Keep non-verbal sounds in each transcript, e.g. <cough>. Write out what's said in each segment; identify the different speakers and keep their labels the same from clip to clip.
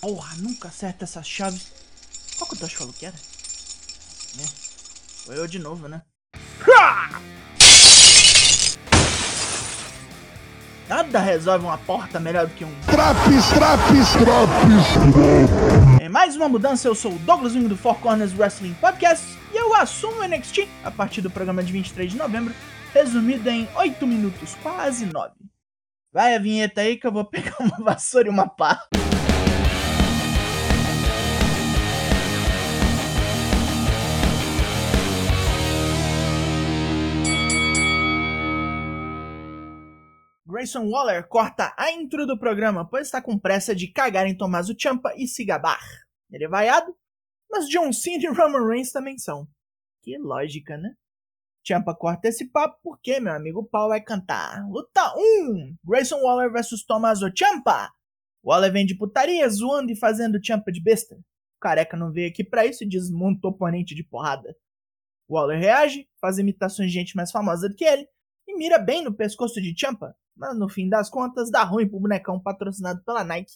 Speaker 1: Porra, nunca acerta essas chaves. Qual que o Tosh falou que era? É. Foi eu de novo, né? Nada resolve uma porta melhor do que um.
Speaker 2: Traps, traps, traps.
Speaker 1: Em mais uma mudança, eu sou o Douglas Wing do Four Corners Wrestling Podcast e eu assumo o NXT a partir do programa de 23 de novembro, resumido em 8 minutos, quase 9. Vai a vinheta aí que eu vou <laughs> pegar uma vassoura e uma pá. Grayson Waller corta a intro do programa, pois está com pressa de cagar em Tommaso Ciampa e se gabar. Ele é vaiado, mas John Cena e Roman Reigns também são. Que lógica, né? Ciampa corta esse papo porque meu amigo Paul vai cantar. Luta 1! Grayson Waller vs Tommaso Ciampa! Waller vem de putaria, zoando e fazendo Ciampa de besta. O careca não veio aqui para isso e desmonta o oponente de porrada. Waller reage, faz imitações de gente mais famosa do que ele e mira bem no pescoço de Ciampa, mas no fim das contas dá ruim pro bonecão patrocinado pela Nike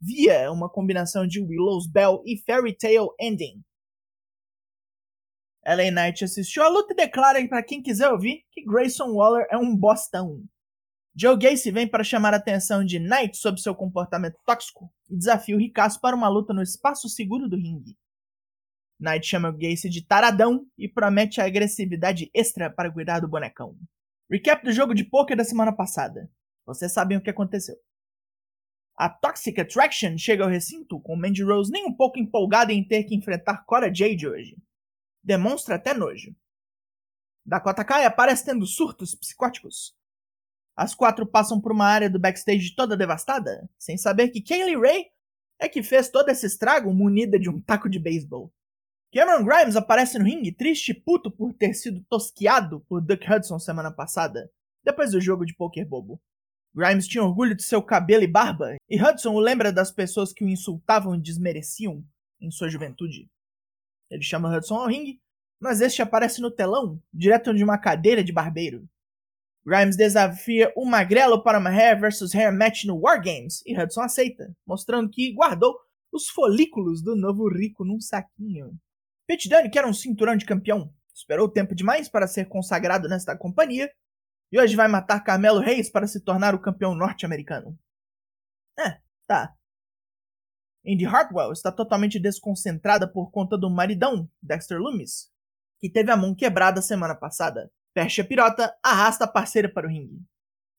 Speaker 1: via uma combinação de Willow's Bell e Fairy Tale Ending. LA Knight assistiu a luta e declara para quem quiser ouvir que Grayson Waller é um bostão. Joe Gacy vem para chamar a atenção de Knight sobre seu comportamento tóxico e desafia o Ricasso para uma luta no espaço seguro do ringue. Knight chama Gacy de taradão e promete a agressividade extra para cuidar do bonecão. Recap do jogo de poker da semana passada. Vocês sabem o que aconteceu. A Toxic Attraction chega ao recinto com Mandy Rose nem um pouco empolgada em ter que enfrentar Cora Jade hoje. Demonstra até nojo. Dakota Kai aparece tendo surtos psicóticos. As quatro passam por uma área do backstage toda devastada, sem saber que Kaylee Ray é que fez todo esse estrago munida de um taco de beisebol. Cameron Grimes aparece no ringue triste e puto por ter sido tosquiado por Duck Hudson semana passada, depois do jogo de poker bobo. Grimes tinha orgulho de seu cabelo e barba, e Hudson o lembra das pessoas que o insultavam e desmereciam em sua juventude. Ele chama Hudson ao ringue, mas este aparece no telão, direto de uma cadeira de barbeiro. Grimes desafia o Magrelo para uma Hair vs Hair match no War Games, e Hudson aceita, mostrando que guardou os folículos do novo rico num saquinho. Pete Dunne, que era um cinturão de campeão, esperou tempo demais para ser consagrado nesta companhia e hoje vai matar Carmelo Reis para se tornar o campeão norte-americano. É, tá. Indy Hartwell está totalmente desconcentrada por conta do maridão, Dexter Loomis, que teve a mão quebrada semana passada. Persia Pirota arrasta a parceira para o ringue.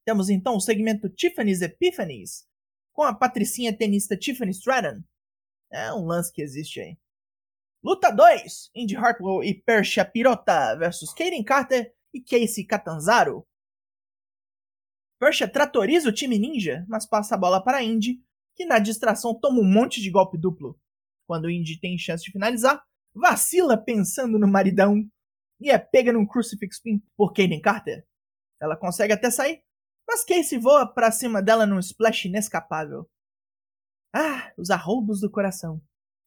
Speaker 1: Temos então o segmento Tiffany's Epiphanies, com a patricinha tenista Tiffany Stratton. É um lance que existe aí. Luta 2: Indy Hartwell e Persia Pirota versus Kaden Carter e Casey Catanzaro. Persia tratoriza o time ninja, mas passa a bola para Indy, que na distração toma um monte de golpe duplo. Quando Indy tem chance de finalizar, vacila pensando no maridão e é pega num crucifix pin por Kaden Carter. Ela consegue até sair, mas Casey voa para cima dela num splash inescapável. Ah, os arroubos do coração.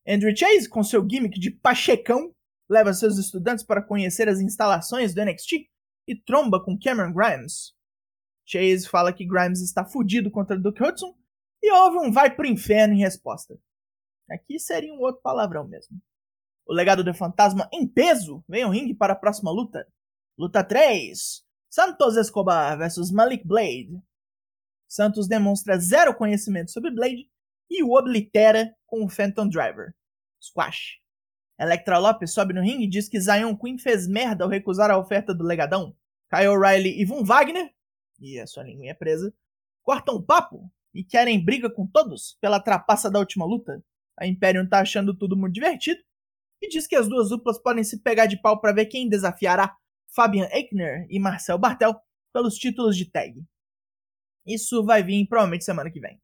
Speaker 1: Andrew Chase, com seu gimmick de pachecão, leva seus estudantes para conhecer as instalações do NXT e tromba com Cameron Grimes. Chase fala que Grimes está fudido contra Duke Hudson e houve um vai pro inferno em resposta. Aqui seria um outro palavrão mesmo. O legado do fantasma em peso vem ao ringue para a próxima luta. Luta 3: Santos Escobar vs Malik Blade. Santos demonstra zero conhecimento sobre Blade e o oblitera com o Phantom Driver. Squash. Electra Lopes sobe no ringue e diz que Zion Queen fez merda ao recusar a oferta do legadão. Kyle O'Reilly e Von Wagner, e a sua linguinha presa, cortam papo e querem briga com todos pela trapaça da última luta. A Imperium tá achando tudo muito divertido e diz que as duas duplas podem se pegar de pau para ver quem desafiará Fabian Eichner e Marcel Bartel pelos títulos de tag. Isso vai vir provavelmente semana que vem.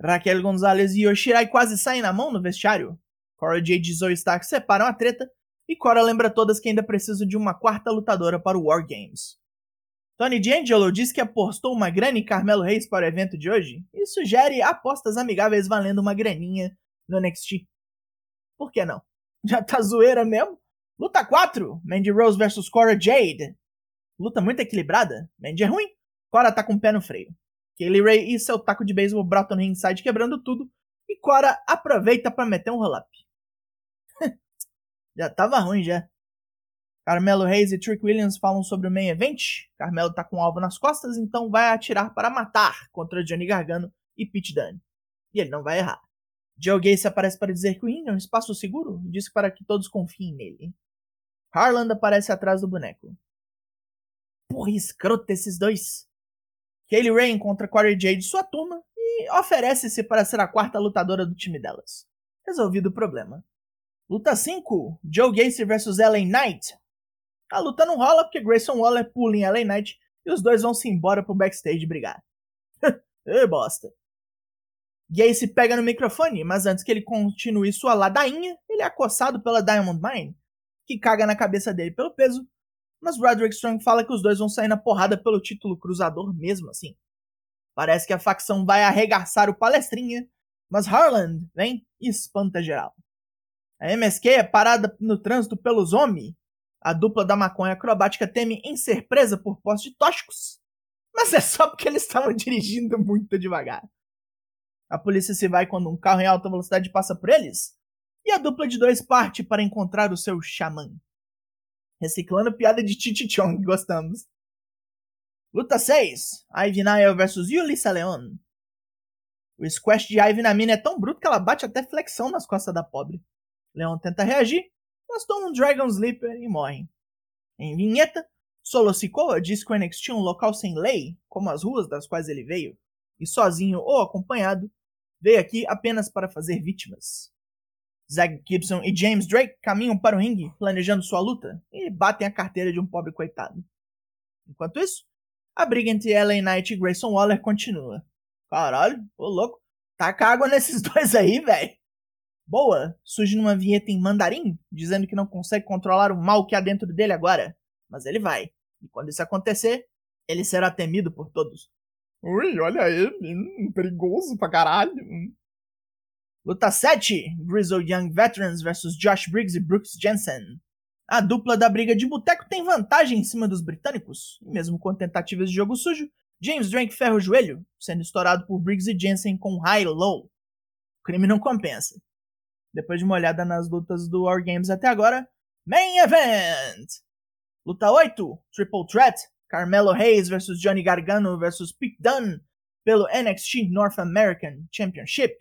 Speaker 1: Raquel Gonzalez e Yoshirai quase saem na mão no vestiário. Cora Jade e Zoe Stark separam a treta, e Cora lembra todas que ainda precisam de uma quarta lutadora para o War Games. Tony D'Angelo diz que apostou uma grana em Carmelo Reis para o evento de hoje e sugere apostas amigáveis valendo uma graninha no NXT. Por que não? Já tá zoeira mesmo? Luta 4: Mandy Rose vs Cora Jade. Luta muito equilibrada. Mandy é ruim, Cora tá com o pé no freio. Kaylee Ray e seu taco de beisebol brotam no ringside quebrando tudo, E Cora aproveita para meter um roll-up. <laughs> já tava ruim já. Carmelo Reis e Trick Williams falam sobre o main event. Carmelo tá com um alvo nas costas, então vai atirar para matar contra Johnny Gargano e Pete Dunne. E ele não vai errar. Joe Gacy aparece para dizer que o ring é um espaço seguro e diz para que todos confiem nele. Harland aparece atrás do boneco. Porra, escroto esses dois. Kaylee Ray encontra Corey Jade e sua turma e oferece-se para ser a quarta lutadora do time delas. Resolvido o problema. Luta 5: Joe Gacy vs LA Knight. A luta não rola porque Grayson Waller pula em LA Knight e os dois vão se embora pro backstage brigar. <laughs> Ê, bosta. Gacy pega no microfone, mas antes que ele continue sua ladainha, ele é acossado pela Diamond Mine, que caga na cabeça dele pelo peso, mas Roderick Strong fala que os dois vão sair na porrada pelo título cruzador mesmo assim. Parece que a facção vai arregaçar o palestrinha, mas Harland vem e espanta geral. A MSK é parada no trânsito pelos homens a dupla da maconha acrobática teme em ser presa por postes tóxicos, mas é só porque eles estavam <laughs> dirigindo muito devagar. A polícia se vai quando um carro em alta velocidade passa por eles, e a dupla de dois parte para encontrar o seu xamã. Reciclando piada de Chichi Chong, <laughs> gostamos. Luta 6: Ivy Nile vs Yulissa Leon. O squash de Ivy na mina é tão bruto que ela bate até flexão nas costas da pobre. Leon tenta reagir, mas tomam um Dragon Sleeper e morrem. Em vinheta, Solo Sikoa diz que o NXT é um local sem lei, como as ruas das quais ele veio, e sozinho ou acompanhado, veio aqui apenas para fazer vítimas. Zack Gibson e James Drake caminham para o ringue, planejando sua luta, e batem a carteira de um pobre coitado. Enquanto isso, a briga entre LA Knight e Grayson Waller continua. Caralho, ô louco, taca água <laughs> nesses dois aí, velho boa surge numa vinheta em mandarim, dizendo que não consegue controlar o mal que há dentro dele agora. Mas ele vai. E quando isso acontecer, ele será temido por todos.
Speaker 2: Ui, olha ele, hum, perigoso pra caralho. Hum.
Speaker 1: Luta 7: Grizzled Young Veterans vs Josh Briggs e Brooks Jensen. A dupla da briga de boteco tem vantagem em cima dos britânicos, e mesmo com tentativas de jogo sujo, James Drake ferra o joelho, sendo estourado por Briggs e Jensen com high-low. O crime não compensa depois de uma olhada nas lutas do War Games até agora. Main Event! Luta 8, Triple Threat, Carmelo Hayes vs Johnny Gargano vs Pete Dunne pelo NXT North American Championship.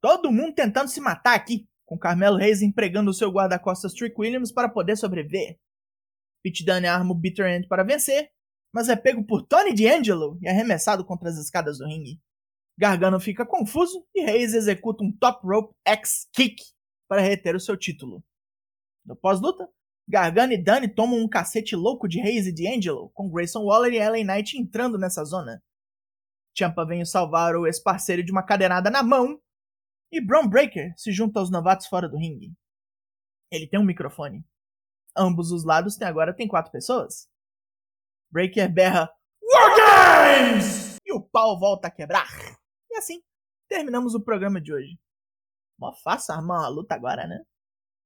Speaker 1: Todo mundo tentando se matar aqui, com Carmelo Hayes empregando o seu guarda-costas Trick Williams para poder sobreviver. Pete Dunne arma o Bitter End para vencer, mas é pego por Tony D'Angelo e arremessado contra as escadas do ringue. Gargano fica confuso e Reis executa um top rope X kick para reter o seu título. No pós-luta, Gargano e Dani tomam um cacete louco de Reis e D'Angelo, com Grayson Waller e LA Knight entrando nessa zona. Champa vem salvar o ex-parceiro de uma cadeirada na mão e Braun Breaker se junta aos novatos fora do ringue. Ele tem um microfone. Ambos os lados tem agora tem quatro pessoas. Breaker berra War Games! E o pau volta a quebrar assim, terminamos o programa de hoje. Mó fácil armar uma luta agora, né?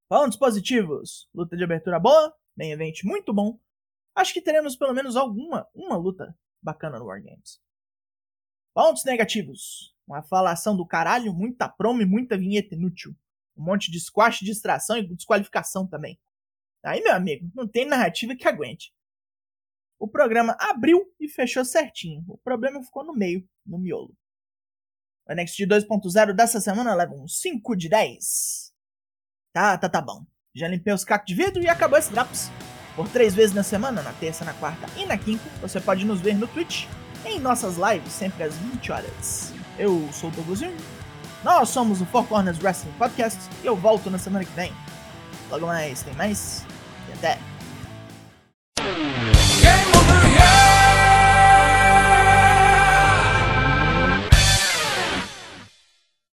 Speaker 1: Pontos positivos. Luta de abertura boa, main event muito bom. Acho que teremos pelo menos alguma uma luta bacana no Wargames. Pontos negativos. Uma falação do caralho, muita promo e muita vinheta inútil. Um monte de squash, distração e desqualificação também. Aí, meu amigo, não tem narrativa que aguente. O programa abriu e fechou certinho. O problema ficou no meio, no miolo. O NXT 2.0 dessa semana leva um 5 de 10. Tá, tá, tá bom. Já limpei os cacos de vidro e acabou esse Drops. Por três vezes na semana, na terça, na quarta e na quinta, você pode nos ver no Twitch, em nossas lives, sempre às 20 horas. Eu sou o Douglas nós somos o Four Corners Wrestling Podcast e eu volto na semana que vem. Logo mais, tem mais e até!